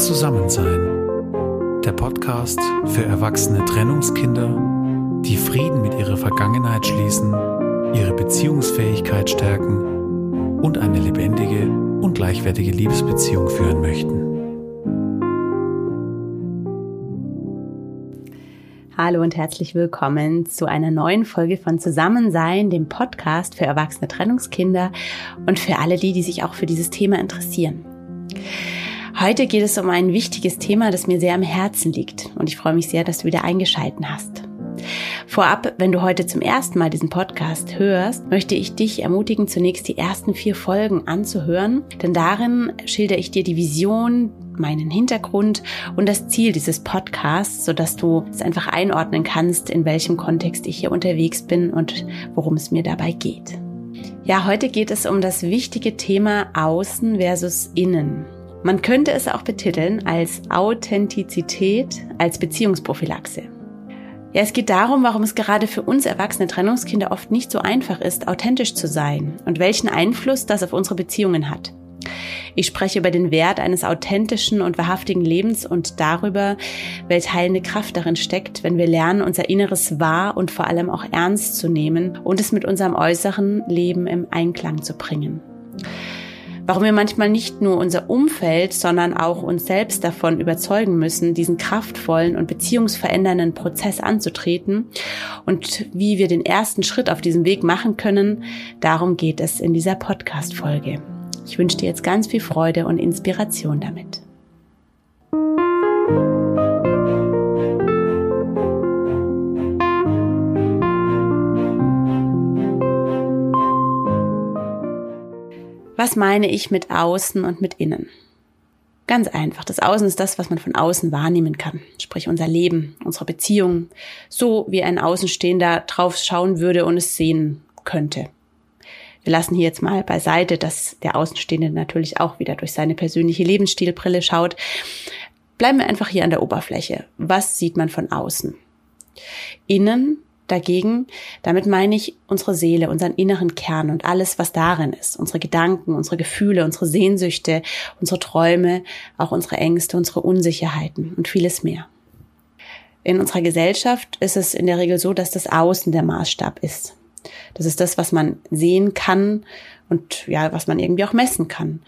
Zusammensein. Der Podcast für erwachsene Trennungskinder, die Frieden mit ihrer Vergangenheit schließen, ihre Beziehungsfähigkeit stärken und eine lebendige und gleichwertige Liebesbeziehung führen möchten. Hallo und herzlich willkommen zu einer neuen Folge von Zusammensein, dem Podcast für erwachsene Trennungskinder und für alle die, die sich auch für dieses Thema interessieren. Heute geht es um ein wichtiges Thema, das mir sehr am Herzen liegt und ich freue mich sehr, dass du wieder eingeschalten hast. Vorab, wenn du heute zum ersten Mal diesen Podcast hörst, möchte ich dich ermutigen, zunächst die ersten vier Folgen anzuhören, denn darin schilder ich dir die Vision, meinen Hintergrund und das Ziel dieses Podcasts, sodass du es einfach einordnen kannst, in welchem Kontext ich hier unterwegs bin und worum es mir dabei geht. Ja, heute geht es um das wichtige Thema Außen versus Innen. Man könnte es auch betiteln als Authentizität als Beziehungsprophylaxe. Ja, es geht darum, warum es gerade für uns erwachsene Trennungskinder oft nicht so einfach ist, authentisch zu sein und welchen Einfluss das auf unsere Beziehungen hat. Ich spreche über den Wert eines authentischen und wahrhaftigen Lebens und darüber, welche heilende Kraft darin steckt, wenn wir lernen, unser Inneres wahr und vor allem auch ernst zu nehmen und es mit unserem äußeren Leben im Einklang zu bringen warum wir manchmal nicht nur unser Umfeld, sondern auch uns selbst davon überzeugen müssen, diesen kraftvollen und beziehungsverändernden Prozess anzutreten und wie wir den ersten Schritt auf diesem Weg machen können, darum geht es in dieser Podcast-Folge. Ich wünsche dir jetzt ganz viel Freude und Inspiration damit. Was meine ich mit außen und mit innen? Ganz einfach. Das Außen ist das, was man von außen wahrnehmen kann. Sprich unser Leben, unsere Beziehungen. So wie ein Außenstehender drauf schauen würde und es sehen könnte. Wir lassen hier jetzt mal beiseite, dass der Außenstehende natürlich auch wieder durch seine persönliche Lebensstilbrille schaut. Bleiben wir einfach hier an der Oberfläche. Was sieht man von außen? Innen dagegen, damit meine ich unsere Seele, unseren inneren Kern und alles, was darin ist. Unsere Gedanken, unsere Gefühle, unsere Sehnsüchte, unsere Träume, auch unsere Ängste, unsere Unsicherheiten und vieles mehr. In unserer Gesellschaft ist es in der Regel so, dass das Außen der Maßstab ist. Das ist das, was man sehen kann und ja, was man irgendwie auch messen kann.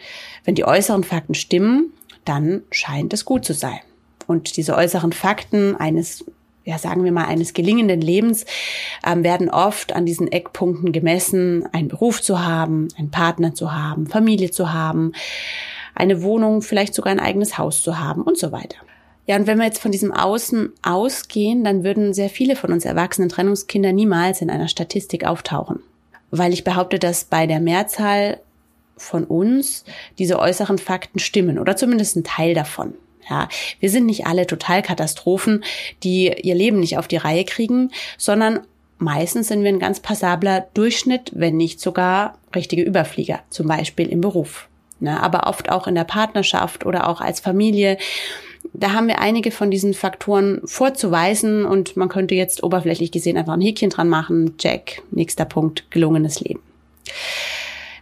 Wenn die äußeren Fakten stimmen, dann scheint es gut zu sein. Und diese äußeren Fakten eines ja, sagen wir mal, eines gelingenden Lebens ähm, werden oft an diesen Eckpunkten gemessen, einen Beruf zu haben, einen Partner zu haben, Familie zu haben, eine Wohnung, vielleicht sogar ein eigenes Haus zu haben und so weiter. Ja, und wenn wir jetzt von diesem Außen ausgehen, dann würden sehr viele von uns erwachsenen Trennungskinder niemals in einer Statistik auftauchen. Weil ich behaupte, dass bei der Mehrzahl von uns diese äußeren Fakten stimmen oder zumindest ein Teil davon. Ja, wir sind nicht alle Totalkatastrophen, die ihr Leben nicht auf die Reihe kriegen, sondern meistens sind wir ein ganz passabler Durchschnitt, wenn nicht sogar richtige Überflieger, zum Beispiel im Beruf. Ne, aber oft auch in der Partnerschaft oder auch als Familie. Da haben wir einige von diesen Faktoren vorzuweisen und man könnte jetzt oberflächlich gesehen einfach ein Häkchen dran machen. Jack, nächster Punkt, gelungenes Leben.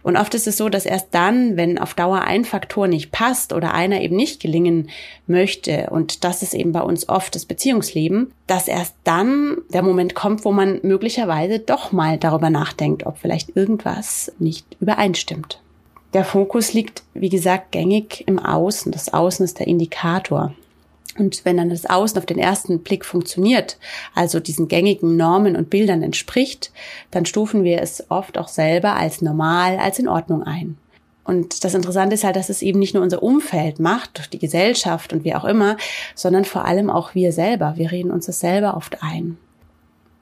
Und oft ist es so, dass erst dann, wenn auf Dauer ein Faktor nicht passt oder einer eben nicht gelingen möchte, und das ist eben bei uns oft das Beziehungsleben, dass erst dann der Moment kommt, wo man möglicherweise doch mal darüber nachdenkt, ob vielleicht irgendwas nicht übereinstimmt. Der Fokus liegt, wie gesagt, gängig im Außen. Das Außen ist der Indikator. Und wenn dann das Außen auf den ersten Blick funktioniert, also diesen gängigen Normen und Bildern entspricht, dann stufen wir es oft auch selber als normal, als in Ordnung ein. Und das Interessante ist halt, dass es eben nicht nur unser Umfeld macht, die Gesellschaft und wie auch immer, sondern vor allem auch wir selber. Wir reden uns das selber oft ein.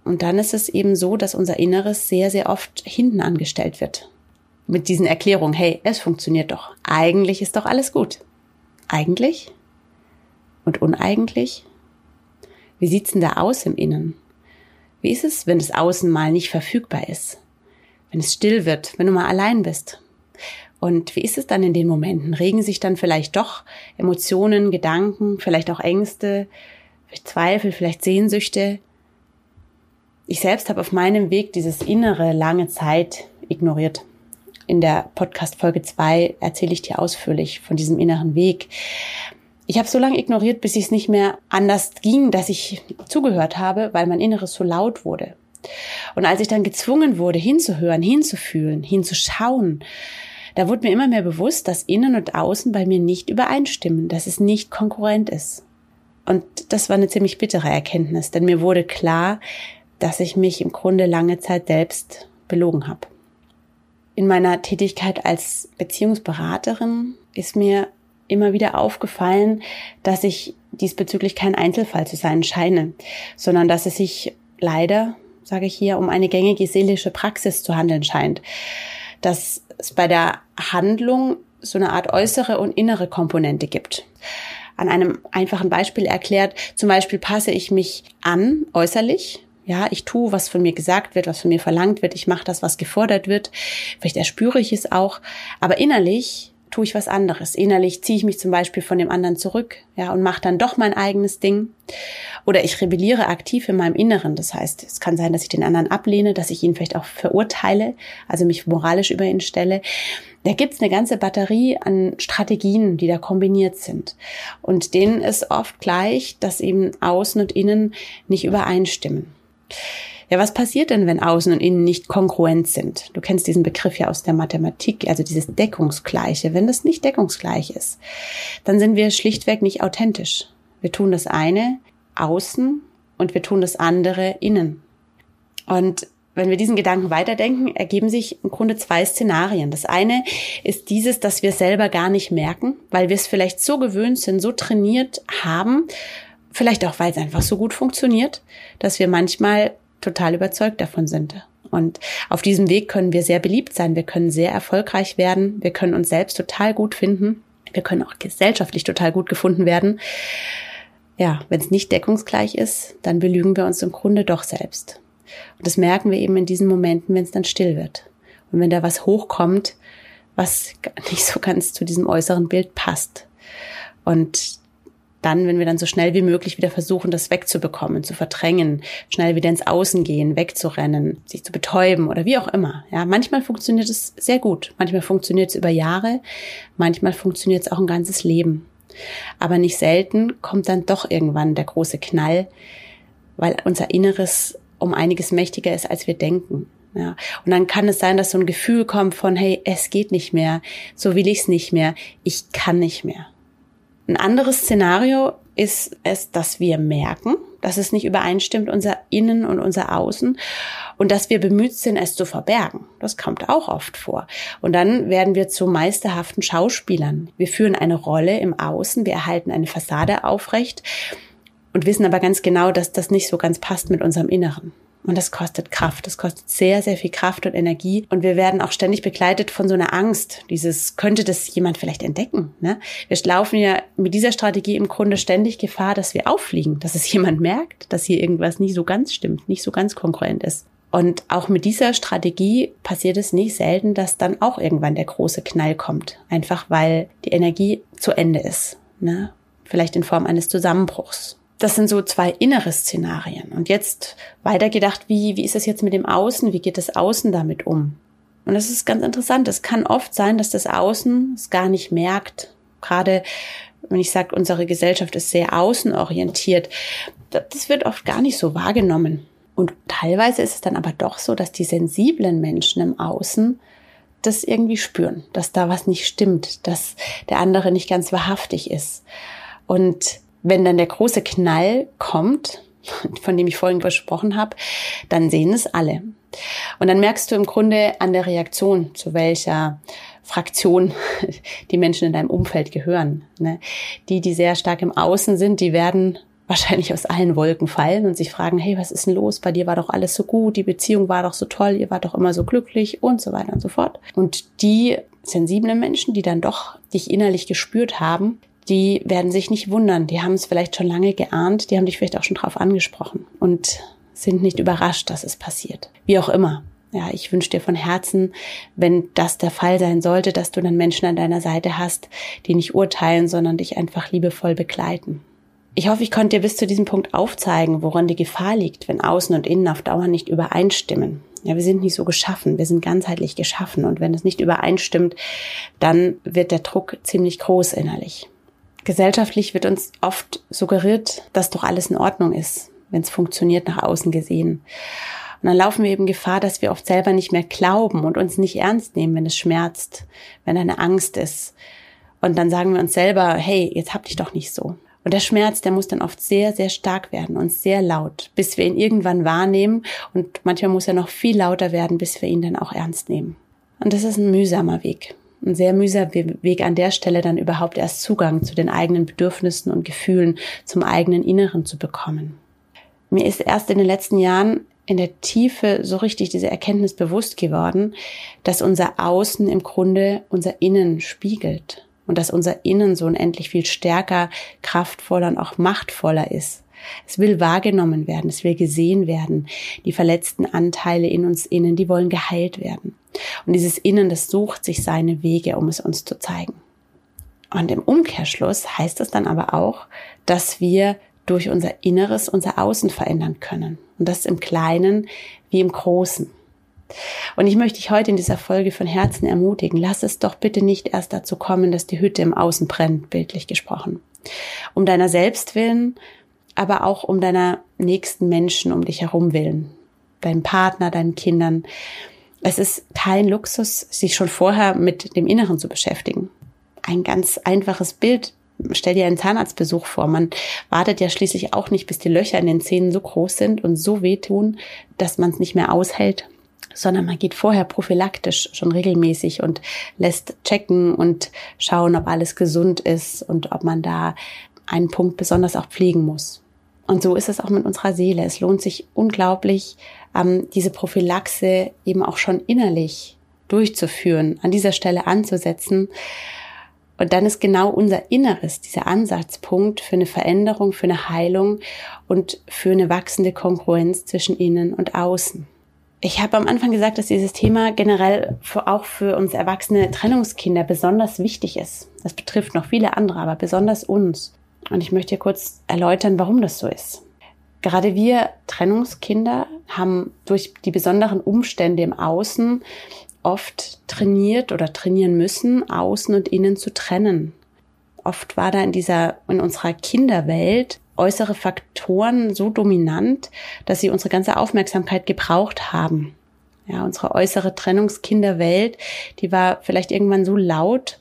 Und dann ist es eben so, dass unser Inneres sehr, sehr oft hinten angestellt wird. Mit diesen Erklärungen, hey, es funktioniert doch. Eigentlich ist doch alles gut. Eigentlich? Und uneigentlich? Wie sieht's denn da aus im Innen? Wie ist es, wenn das Außen mal nicht verfügbar ist? Wenn es still wird, wenn du mal allein bist? Und wie ist es dann in den Momenten? Regen sich dann vielleicht doch Emotionen, Gedanken, vielleicht auch Ängste, vielleicht Zweifel, vielleicht Sehnsüchte? Ich selbst habe auf meinem Weg dieses Innere lange Zeit ignoriert. In der Podcast Folge 2 erzähle ich dir ausführlich von diesem inneren Weg. Ich habe so lange ignoriert, bis es nicht mehr anders ging, dass ich zugehört habe, weil mein Inneres so laut wurde. Und als ich dann gezwungen wurde, hinzuhören, hinzufühlen, hinzuschauen, da wurde mir immer mehr bewusst, dass Innen und Außen bei mir nicht übereinstimmen, dass es nicht konkurrent ist. Und das war eine ziemlich bittere Erkenntnis, denn mir wurde klar, dass ich mich im Grunde lange Zeit selbst belogen habe. In meiner Tätigkeit als Beziehungsberaterin ist mir immer wieder aufgefallen, dass ich diesbezüglich kein Einzelfall zu sein scheine, sondern dass es sich leider, sage ich hier, um eine gängige seelische Praxis zu handeln scheint. Dass es bei der Handlung so eine Art äußere und innere Komponente gibt. An einem einfachen Beispiel erklärt, zum Beispiel passe ich mich an äußerlich, ja, ich tue, was von mir gesagt wird, was von mir verlangt wird, ich mache das, was gefordert wird, vielleicht erspüre ich es auch, aber innerlich tue ich was anderes. Innerlich ziehe ich mich zum Beispiel von dem anderen zurück, ja, und mache dann doch mein eigenes Ding. Oder ich rebelliere aktiv in meinem Inneren. Das heißt, es kann sein, dass ich den anderen ablehne, dass ich ihn vielleicht auch verurteile, also mich moralisch über ihn stelle. Da gibt's eine ganze Batterie an Strategien, die da kombiniert sind. Und denen ist oft gleich, dass eben Außen und Innen nicht übereinstimmen. Ja, was passiert denn, wenn Außen und Innen nicht kongruent sind? Du kennst diesen Begriff ja aus der Mathematik, also dieses Deckungsgleiche. Wenn das nicht deckungsgleich ist, dann sind wir schlichtweg nicht authentisch. Wir tun das eine außen und wir tun das andere innen. Und wenn wir diesen Gedanken weiterdenken, ergeben sich im Grunde zwei Szenarien. Das eine ist dieses, dass wir selber gar nicht merken, weil wir es vielleicht so gewöhnt sind, so trainiert haben, vielleicht auch, weil es einfach so gut funktioniert, dass wir manchmal total überzeugt davon sind. Und auf diesem Weg können wir sehr beliebt sein, wir können sehr erfolgreich werden, wir können uns selbst total gut finden, wir können auch gesellschaftlich total gut gefunden werden. Ja, wenn es nicht deckungsgleich ist, dann belügen wir uns im Grunde doch selbst. Und das merken wir eben in diesen Momenten, wenn es dann still wird. Und wenn da was hochkommt, was nicht so ganz zu diesem äußeren Bild passt. Und dann, wenn wir dann so schnell wie möglich wieder versuchen, das wegzubekommen, zu verdrängen, schnell wieder ins Außen gehen, wegzurennen, sich zu betäuben oder wie auch immer. Ja, manchmal funktioniert es sehr gut. Manchmal funktioniert es über Jahre. Manchmal funktioniert es auch ein ganzes Leben. Aber nicht selten kommt dann doch irgendwann der große Knall, weil unser Inneres um einiges mächtiger ist, als wir denken. Ja, und dann kann es sein, dass so ein Gefühl kommt von, hey, es geht nicht mehr, so will ich es nicht mehr, ich kann nicht mehr. Ein anderes Szenario ist es, dass wir merken, dass es nicht übereinstimmt, unser Innen und unser Außen, und dass wir bemüht sind, es zu verbergen. Das kommt auch oft vor. Und dann werden wir zu meisterhaften Schauspielern. Wir führen eine Rolle im Außen, wir erhalten eine Fassade aufrecht und wissen aber ganz genau, dass das nicht so ganz passt mit unserem Inneren. Und das kostet Kraft. Das kostet sehr, sehr viel Kraft und Energie. Und wir werden auch ständig begleitet von so einer Angst. Dieses, könnte das jemand vielleicht entdecken? Ne? Wir laufen ja mit dieser Strategie im Grunde ständig Gefahr, dass wir auffliegen, dass es jemand merkt, dass hier irgendwas nicht so ganz stimmt, nicht so ganz konkurrent ist. Und auch mit dieser Strategie passiert es nicht selten, dass dann auch irgendwann der große Knall kommt. Einfach weil die Energie zu Ende ist. Ne? Vielleicht in Form eines Zusammenbruchs das sind so zwei innere Szenarien. Und jetzt weitergedacht, wie, wie ist es jetzt mit dem Außen? Wie geht das Außen damit um? Und das ist ganz interessant. Es kann oft sein, dass das Außen es gar nicht merkt. Gerade wenn ich sage, unsere Gesellschaft ist sehr außenorientiert, das wird oft gar nicht so wahrgenommen. Und teilweise ist es dann aber doch so, dass die sensiblen Menschen im Außen das irgendwie spüren, dass da was nicht stimmt, dass der andere nicht ganz wahrhaftig ist. Und wenn dann der große Knall kommt, von dem ich vorhin gesprochen habe, dann sehen es alle. Und dann merkst du im Grunde an der Reaktion, zu welcher Fraktion die Menschen in deinem Umfeld gehören. Ne? Die, die sehr stark im Außen sind, die werden wahrscheinlich aus allen Wolken fallen und sich fragen, hey, was ist denn los? Bei dir war doch alles so gut, die Beziehung war doch so toll, ihr wart doch immer so glücklich und so weiter und so fort. Und die sensiblen Menschen, die dann doch dich innerlich gespürt haben, die werden sich nicht wundern. Die haben es vielleicht schon lange geahnt, die haben dich vielleicht auch schon drauf angesprochen und sind nicht überrascht, dass es passiert. Wie auch immer. Ja, ich wünsche dir von Herzen, wenn das der Fall sein sollte, dass du dann Menschen an deiner Seite hast, die nicht urteilen, sondern dich einfach liebevoll begleiten. Ich hoffe, ich konnte dir bis zu diesem Punkt aufzeigen, woran die Gefahr liegt, wenn Außen und Innen auf Dauer nicht übereinstimmen. Ja, wir sind nicht so geschaffen, wir sind ganzheitlich geschaffen und wenn es nicht übereinstimmt, dann wird der Druck ziemlich groß innerlich. Gesellschaftlich wird uns oft suggeriert, dass doch alles in Ordnung ist, wenn es funktioniert nach außen gesehen. Und dann laufen wir eben Gefahr, dass wir oft selber nicht mehr glauben und uns nicht ernst nehmen, wenn es schmerzt, wenn eine Angst ist. Und dann sagen wir uns selber, hey, jetzt hab dich doch nicht so. Und der Schmerz, der muss dann oft sehr, sehr stark werden und sehr laut, bis wir ihn irgendwann wahrnehmen. Und manchmal muss er noch viel lauter werden, bis wir ihn dann auch ernst nehmen. Und das ist ein mühsamer Weg. Ein sehr mühsamer Weg an der Stelle dann überhaupt erst Zugang zu den eigenen Bedürfnissen und Gefühlen, zum eigenen Inneren zu bekommen. Mir ist erst in den letzten Jahren in der Tiefe so richtig diese Erkenntnis bewusst geworden, dass unser Außen im Grunde unser Innen spiegelt und dass unser Innen so unendlich viel stärker, kraftvoller und auch machtvoller ist. Es will wahrgenommen werden, es will gesehen werden. Die verletzten Anteile in uns innen, die wollen geheilt werden. Und dieses Innen, das sucht sich seine Wege, um es uns zu zeigen. Und im Umkehrschluss heißt es dann aber auch, dass wir durch unser Inneres unser Außen verändern können. Und das im Kleinen wie im Großen. Und ich möchte dich heute in dieser Folge von Herzen ermutigen, lass es doch bitte nicht erst dazu kommen, dass die Hütte im Außen brennt, bildlich gesprochen. Um deiner selbst willen, aber auch um deiner nächsten Menschen um dich herum willen. Deinem Partner, deinen Kindern. Es ist kein Luxus, sich schon vorher mit dem Inneren zu beschäftigen. Ein ganz einfaches Bild stell dir einen Zahnarztbesuch vor. Man wartet ja schließlich auch nicht, bis die Löcher in den Zähnen so groß sind und so wehtun, dass man es nicht mehr aushält, sondern man geht vorher prophylaktisch schon regelmäßig und lässt checken und schauen, ob alles gesund ist und ob man da einen Punkt besonders auch pflegen muss. Und so ist es auch mit unserer Seele. Es lohnt sich unglaublich, ähm, diese Prophylaxe eben auch schon innerlich durchzuführen, an dieser Stelle anzusetzen, und dann ist genau unser Inneres dieser Ansatzpunkt für eine Veränderung, für eine Heilung und für eine wachsende Kongruenz zwischen innen und außen. Ich habe am Anfang gesagt, dass dieses Thema generell für, auch für uns erwachsene Trennungskinder besonders wichtig ist. Das betrifft noch viele andere, aber besonders uns. Und ich möchte hier kurz erläutern, warum das so ist. Gerade wir Trennungskinder haben durch die besonderen Umstände im Außen oft trainiert oder trainieren müssen, außen und innen zu trennen. Oft war da in dieser, in unserer Kinderwelt äußere Faktoren so dominant, dass sie unsere ganze Aufmerksamkeit gebraucht haben. Ja, unsere äußere Trennungskinderwelt, die war vielleicht irgendwann so laut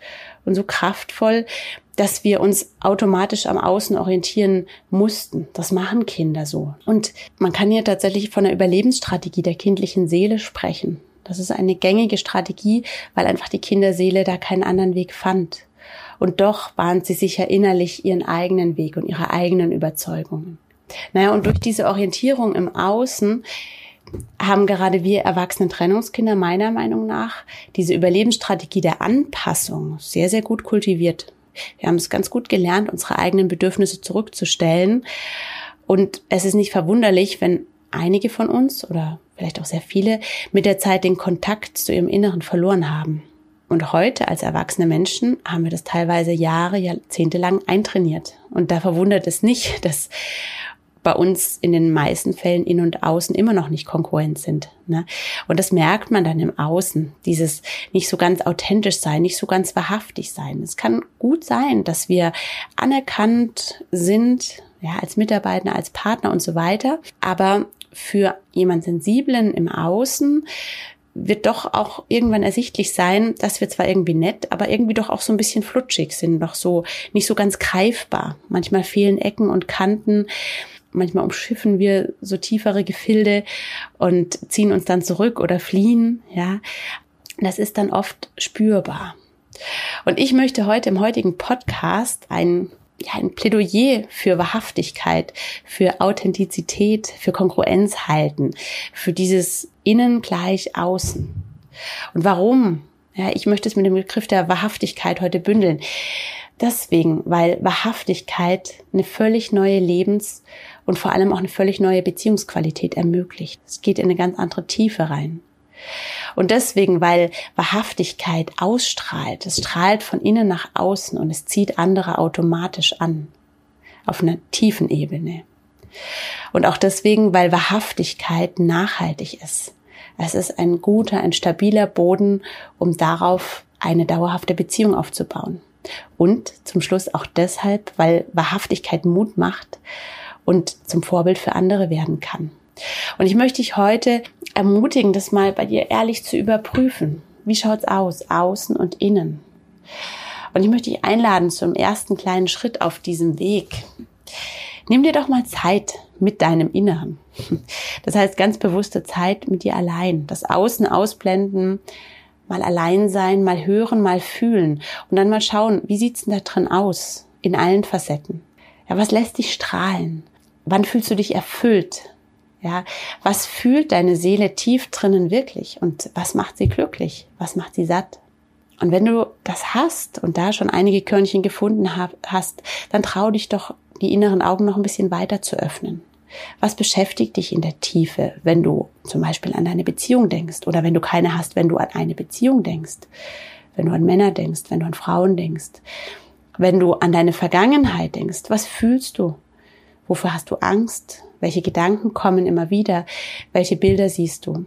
und so kraftvoll, dass wir uns automatisch am Außen orientieren mussten. Das machen Kinder so. Und man kann hier tatsächlich von einer Überlebensstrategie der kindlichen Seele sprechen. Das ist eine gängige Strategie, weil einfach die Kinderseele da keinen anderen Weg fand. Und doch bahnt sie sich ja innerlich ihren eigenen Weg und ihre eigenen Überzeugungen. Naja, und durch diese Orientierung im Außen haben gerade wir erwachsenen Trennungskinder meiner Meinung nach diese Überlebensstrategie der Anpassung sehr, sehr gut kultiviert. Wir haben es ganz gut gelernt, unsere eigenen Bedürfnisse zurückzustellen. Und es ist nicht verwunderlich, wenn einige von uns oder vielleicht auch sehr viele, mit der Zeit den Kontakt zu ihrem Inneren verloren haben. Und heute als erwachsene Menschen haben wir das teilweise Jahre, Jahrzehnte lang eintrainiert. Und da verwundert es nicht, dass bei uns in den meisten Fällen in und außen immer noch nicht konkurrent sind. Ne? Und das merkt man dann im Außen, dieses nicht so ganz authentisch sein, nicht so ganz wahrhaftig sein. Es kann gut sein, dass wir anerkannt sind, ja, als Mitarbeiter, als Partner und so weiter. Aber für jemand Sensiblen im Außen wird doch auch irgendwann ersichtlich sein, dass wir zwar irgendwie nett, aber irgendwie doch auch so ein bisschen flutschig sind, noch so nicht so ganz greifbar. Manchmal fehlen Ecken und Kanten. Manchmal umschiffen wir so tiefere Gefilde und ziehen uns dann zurück oder fliehen, ja. Das ist dann oft spürbar. Und ich möchte heute im heutigen Podcast ein ja, ein Plädoyer für Wahrhaftigkeit, für Authentizität, für Kongruenz halten, für dieses Innen gleich Außen. Und warum? Ja, ich möchte es mit dem Begriff der Wahrhaftigkeit heute bündeln. Deswegen, weil Wahrhaftigkeit eine völlig neue Lebens- und vor allem auch eine völlig neue Beziehungsqualität ermöglicht. Es geht in eine ganz andere Tiefe rein. Und deswegen, weil Wahrhaftigkeit ausstrahlt, es strahlt von innen nach außen und es zieht andere automatisch an. Auf einer tiefen Ebene. Und auch deswegen, weil Wahrhaftigkeit nachhaltig ist. Es ist ein guter, ein stabiler Boden, um darauf eine dauerhafte Beziehung aufzubauen. Und zum Schluss auch deshalb, weil Wahrhaftigkeit Mut macht und zum Vorbild für andere werden kann. Und ich möchte dich heute ermutigen, das mal bei dir ehrlich zu überprüfen. Wie schaut's aus, außen und innen? Und ich möchte dich einladen zum ersten kleinen Schritt auf diesem Weg. Nimm dir doch mal Zeit mit deinem Inneren. Das heißt ganz bewusste Zeit mit dir allein. Das Außen ausblenden, mal allein sein, mal hören, mal fühlen und dann mal schauen, wie sieht's denn da drin aus? In allen Facetten. Ja, was lässt dich strahlen? Wann fühlst du dich erfüllt? Ja, was fühlt deine Seele tief drinnen wirklich? Und was macht sie glücklich? Was macht sie satt? Und wenn du das hast und da schon einige Körnchen gefunden hast, dann trau dich doch, die inneren Augen noch ein bisschen weiter zu öffnen. Was beschäftigt dich in der Tiefe, wenn du zum Beispiel an deine Beziehung denkst oder wenn du keine hast, wenn du an eine Beziehung denkst, wenn du an Männer denkst, wenn du an Frauen denkst, wenn du an deine Vergangenheit denkst, was fühlst du? Wofür hast du Angst? Welche Gedanken kommen immer wieder? Welche Bilder siehst du?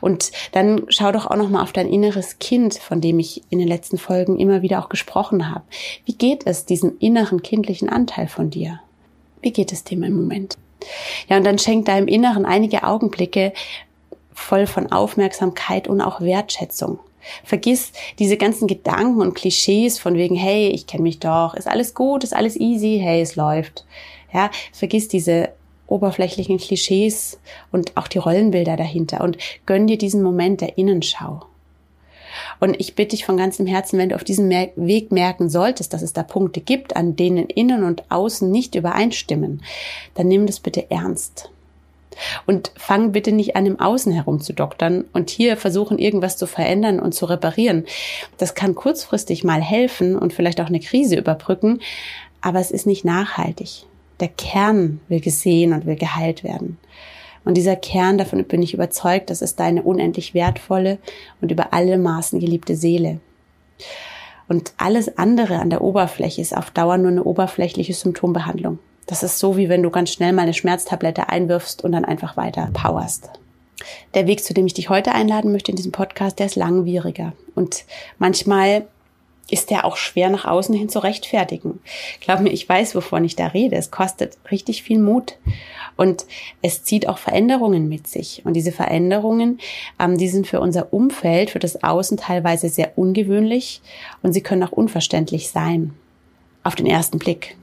Und dann schau doch auch noch mal auf dein inneres Kind, von dem ich in den letzten Folgen immer wieder auch gesprochen habe. Wie geht es diesem inneren kindlichen Anteil von dir? Wie geht es dem im Moment? Ja, und dann schenk deinem Inneren einige Augenblicke voll von Aufmerksamkeit und auch Wertschätzung. Vergiss diese ganzen Gedanken und Klischees von wegen, hey, ich kenne mich doch, ist alles gut, ist alles easy, hey, es läuft. Ja, vergiss diese oberflächlichen Klischees und auch die Rollenbilder dahinter und gönn dir diesen Moment der Innenschau. Und ich bitte dich von ganzem Herzen, wenn du auf diesem Weg merken solltest, dass es da Punkte gibt, an denen innen und außen nicht übereinstimmen, dann nimm das bitte ernst. Und fang bitte nicht an, im Außen herumzudoktern und hier versuchen, irgendwas zu verändern und zu reparieren. Das kann kurzfristig mal helfen und vielleicht auch eine Krise überbrücken, aber es ist nicht nachhaltig. Der Kern will gesehen und will geheilt werden. Und dieser Kern, davon bin ich überzeugt, das ist deine unendlich wertvolle und über alle Maßen geliebte Seele. Und alles andere an der Oberfläche ist auf Dauer nur eine oberflächliche Symptombehandlung. Das ist so, wie wenn du ganz schnell mal eine Schmerztablette einwirfst und dann einfach weiter powerst. Der Weg, zu dem ich dich heute einladen möchte in diesem Podcast, der ist langwieriger. Und manchmal ist der auch schwer nach außen hin zu rechtfertigen. Glaub mir, ich weiß, wovon ich da rede. Es kostet richtig viel Mut. Und es zieht auch Veränderungen mit sich. Und diese Veränderungen, ähm, die sind für unser Umfeld, für das Außen teilweise sehr ungewöhnlich und sie können auch unverständlich sein. Auf den ersten Blick.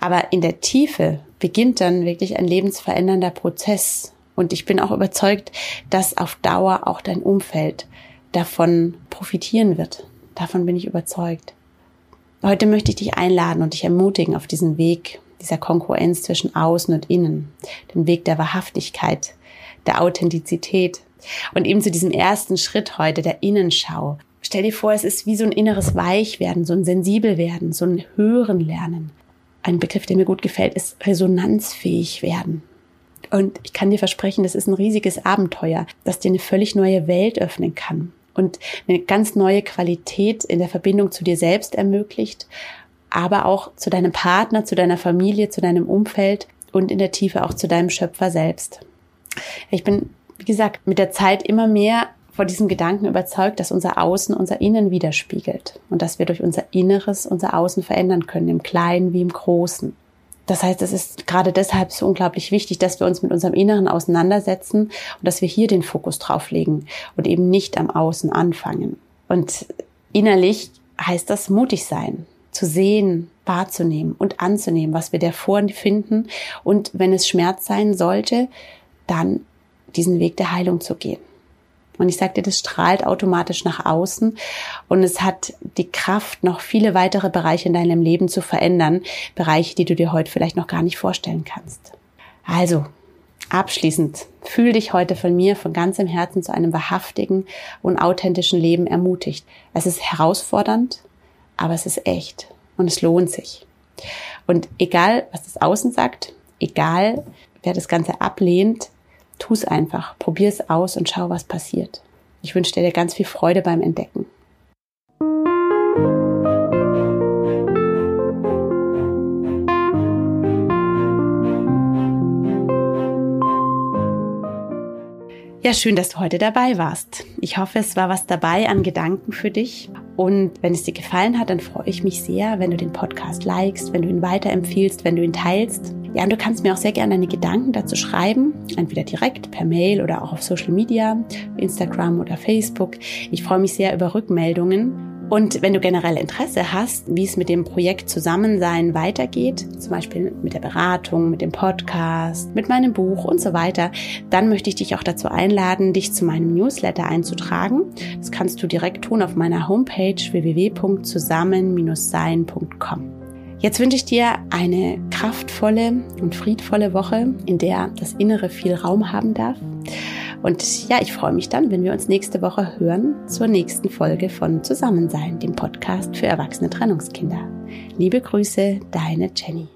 Aber in der Tiefe beginnt dann wirklich ein lebensverändernder Prozess. Und ich bin auch überzeugt, dass auf Dauer auch dein Umfeld davon profitieren wird. Davon bin ich überzeugt. Heute möchte ich dich einladen und dich ermutigen auf diesen Weg dieser Konkurrenz zwischen Außen und Innen, den Weg der Wahrhaftigkeit, der Authentizität und eben zu diesem ersten Schritt heute der Innenschau. Stell dir vor, es ist wie so ein inneres Weichwerden, so ein Sensibelwerden, so ein Hören lernen. Ein Begriff, der mir gut gefällt, ist resonanzfähig werden. Und ich kann dir versprechen, das ist ein riesiges Abenteuer, das dir eine völlig neue Welt öffnen kann und eine ganz neue Qualität in der Verbindung zu dir selbst ermöglicht, aber auch zu deinem Partner, zu deiner Familie, zu deinem Umfeld und in der Tiefe auch zu deinem Schöpfer selbst. Ich bin, wie gesagt, mit der Zeit immer mehr vor diesem Gedanken überzeugt, dass unser Außen unser Innen widerspiegelt und dass wir durch unser Inneres unser Außen verändern können, im Kleinen wie im Großen. Das heißt, es ist gerade deshalb so unglaublich wichtig, dass wir uns mit unserem Inneren auseinandersetzen und dass wir hier den Fokus drauf legen und eben nicht am Außen anfangen. Und innerlich heißt das mutig sein, zu sehen, wahrzunehmen und anzunehmen, was wir davor finden und wenn es Schmerz sein sollte, dann diesen Weg der Heilung zu gehen. Und ich sagte, das strahlt automatisch nach außen und es hat die Kraft, noch viele weitere Bereiche in deinem Leben zu verändern. Bereiche, die du dir heute vielleicht noch gar nicht vorstellen kannst. Also, abschließend, fühl dich heute von mir von ganzem Herzen zu einem wahrhaftigen und authentischen Leben ermutigt. Es ist herausfordernd, aber es ist echt und es lohnt sich. Und egal, was das Außen sagt, egal, wer das Ganze ablehnt, tu es einfach, probier es aus und schau, was passiert. Ich wünsche dir ganz viel Freude beim Entdecken. Ja, schön, dass du heute dabei warst. Ich hoffe, es war was dabei an Gedanken für dich Und wenn es dir gefallen hat, dann freue ich mich sehr, wenn du den Podcast likest, wenn du ihn weiterempfiehlst, wenn du ihn teilst. Ja, und du kannst mir auch sehr gerne deine Gedanken dazu schreiben, entweder direkt per Mail oder auch auf Social Media, Instagram oder Facebook. Ich freue mich sehr über Rückmeldungen. Und wenn du generell Interesse hast, wie es mit dem Projekt Zusammensein weitergeht, zum Beispiel mit der Beratung, mit dem Podcast, mit meinem Buch und so weiter, dann möchte ich dich auch dazu einladen, dich zu meinem Newsletter einzutragen. Das kannst du direkt tun auf meiner Homepage www.zusammen-sein.com. Jetzt wünsche ich dir eine kraftvolle und friedvolle Woche, in der das Innere viel Raum haben darf. Und ja, ich freue mich dann, wenn wir uns nächste Woche hören zur nächsten Folge von Zusammensein, dem Podcast für erwachsene Trennungskinder. Liebe Grüße, deine Jenny.